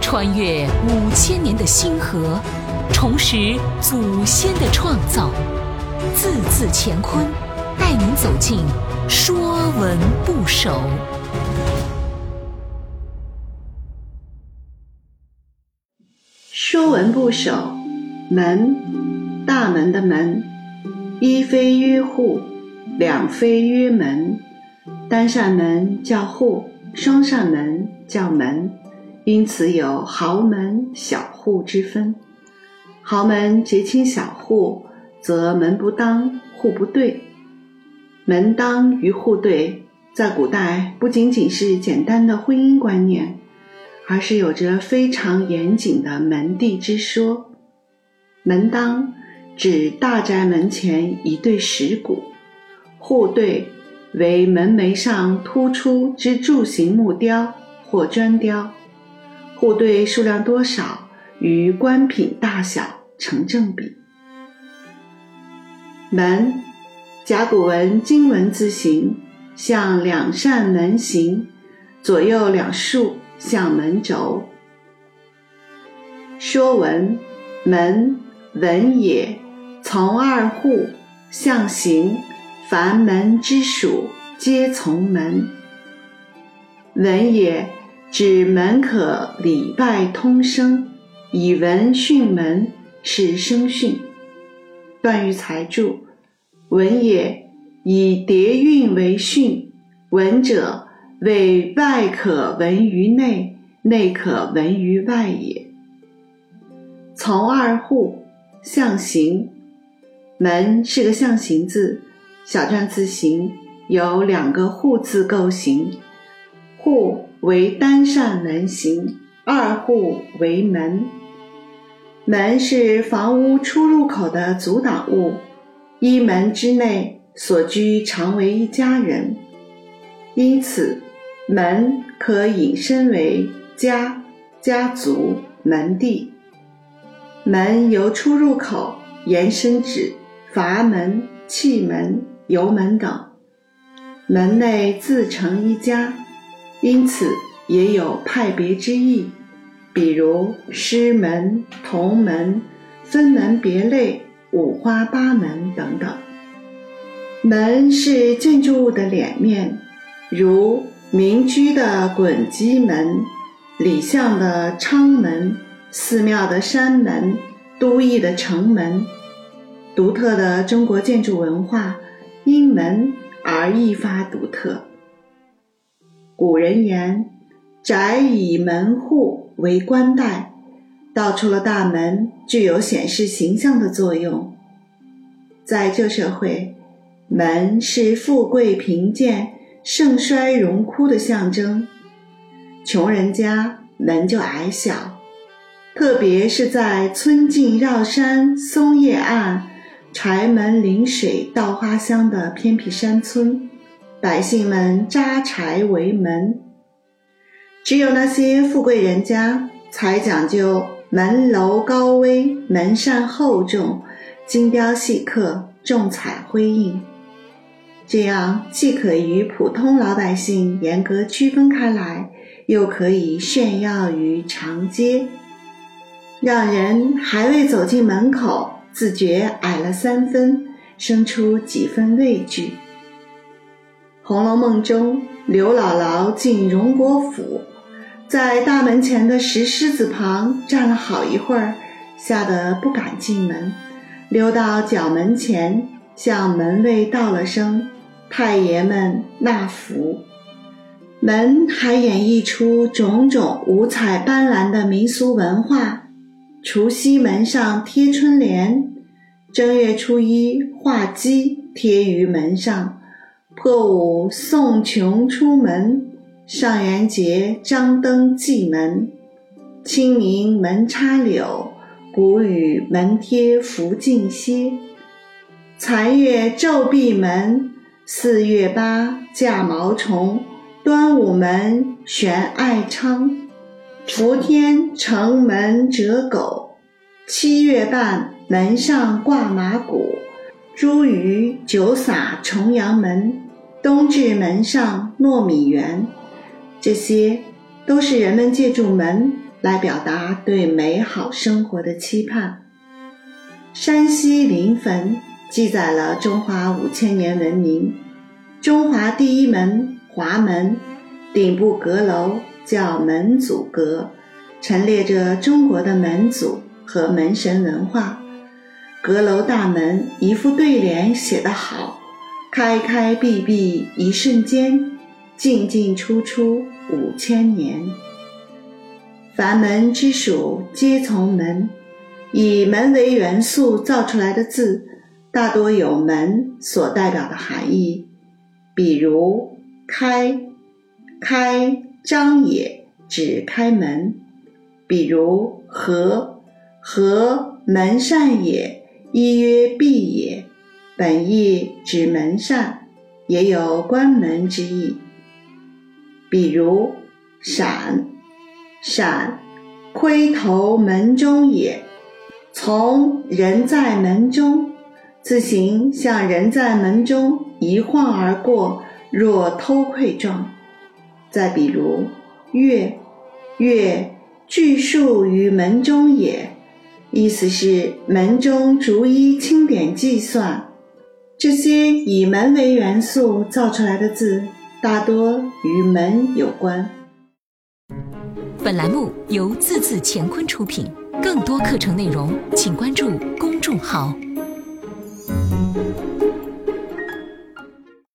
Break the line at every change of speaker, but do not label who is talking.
穿越五千年的星河，重拾祖先的创造，字字乾坤，带您走进《说文不首》。
《说文不首》门，大门的门，一非曰户，两非曰门。单扇门叫户，双扇门叫门，因此有豪门、小户之分。豪门结亲小户，则门不当户不对。门当与户对，在古代不仅仅是简单的婚姻观念，而是有着非常严谨的门第之说。门当指大宅门前一对石鼓，户对。为门楣上突出之柱形木雕或砖雕，户对数量多少与官品大小成正比。门，甲骨文金文字形，向两扇门形，左右两竖向门轴。说文：门，文也，从二户，象形。凡门之属，皆从门。文也，指门可礼拜通声，以文训门，是声训。段玉裁注：文也，以叠韵为训。文者，为外可闻于内，内可闻于外也。从二户，象形。门是个象形字。小篆字形由两个“户”字构形，“户”为单扇门形，“二户”为门。门是房屋出入口的阻挡物，一门之内所居常为一家人，因此门可引申为家、家族、门第。门由出入口延伸至阀门、气门。油门等，门内自成一家，因此也有派别之意，比如师门、同门、分门别类、五花八门等等。门是建筑物的脸面，如民居的滚基门、里巷的昌门、寺庙的山门、都邑的城门，独特的中国建筑文化。因门而一发独特。古人言：“宅以门户为冠带”，道出了大门具有显示形象的作用。在旧社会，门是富贵贫贱、盛衰荣枯的象征。穷人家门就矮小，特别是在村径绕山、松叶岸。柴门临水、稻花香的偏僻山村，百姓们扎柴为门。只有那些富贵人家才讲究门楼高危、门扇厚重、精雕细刻、重彩辉映，这样既可与普通老百姓严格区分开来，又可以炫耀于长街，让人还未走进门口。自觉矮了三分，生出几分畏惧。《红楼梦》中，刘姥姥进荣国府，在大门前的石狮子旁站了好一会儿，吓得不敢进门，溜到角门前，向门卫道了声：“太爷们纳福。”门还演绎出种种五彩斑斓的民俗文化。除夕门上贴春联，正月初一画鸡贴于门上，破五送穷出门，上元节张灯祭门，清明门插柳，谷雨门贴福尽歇，残月昼闭门，四月八架毛虫，端午门悬艾昌。伏天城门折狗，七月半门上挂马鼓，茱萸酒洒重阳门，冬至门上糯米圆。这些都是人们借助门来表达对美好生活的期盼。山西临汾记载了中华五千年文明，中华第一门华门顶部阁楼叫门祖阁，陈列着中国的门祖和门神文化。阁楼大门一副对联写得好：“开开闭闭一瞬间，进进出出五千年。凡门之属皆从门，以门为元素造出来的字，大多有门所代表的含义。比如‘开’，开张也，指开门；比如‘合’，合门扇也。”一曰闭也，本意指门扇，也有关门之意。比如闪，闪，窥头门中也，从人在门中，自行向人在门中一晃而过，若偷窥状。再比如月，月，巨数于门中也。意思是门中逐一清点计算，这些以门为元素造出来的字，大多与门有关。
本栏目由字字乾坤出品，更多课程内容请关注公众号。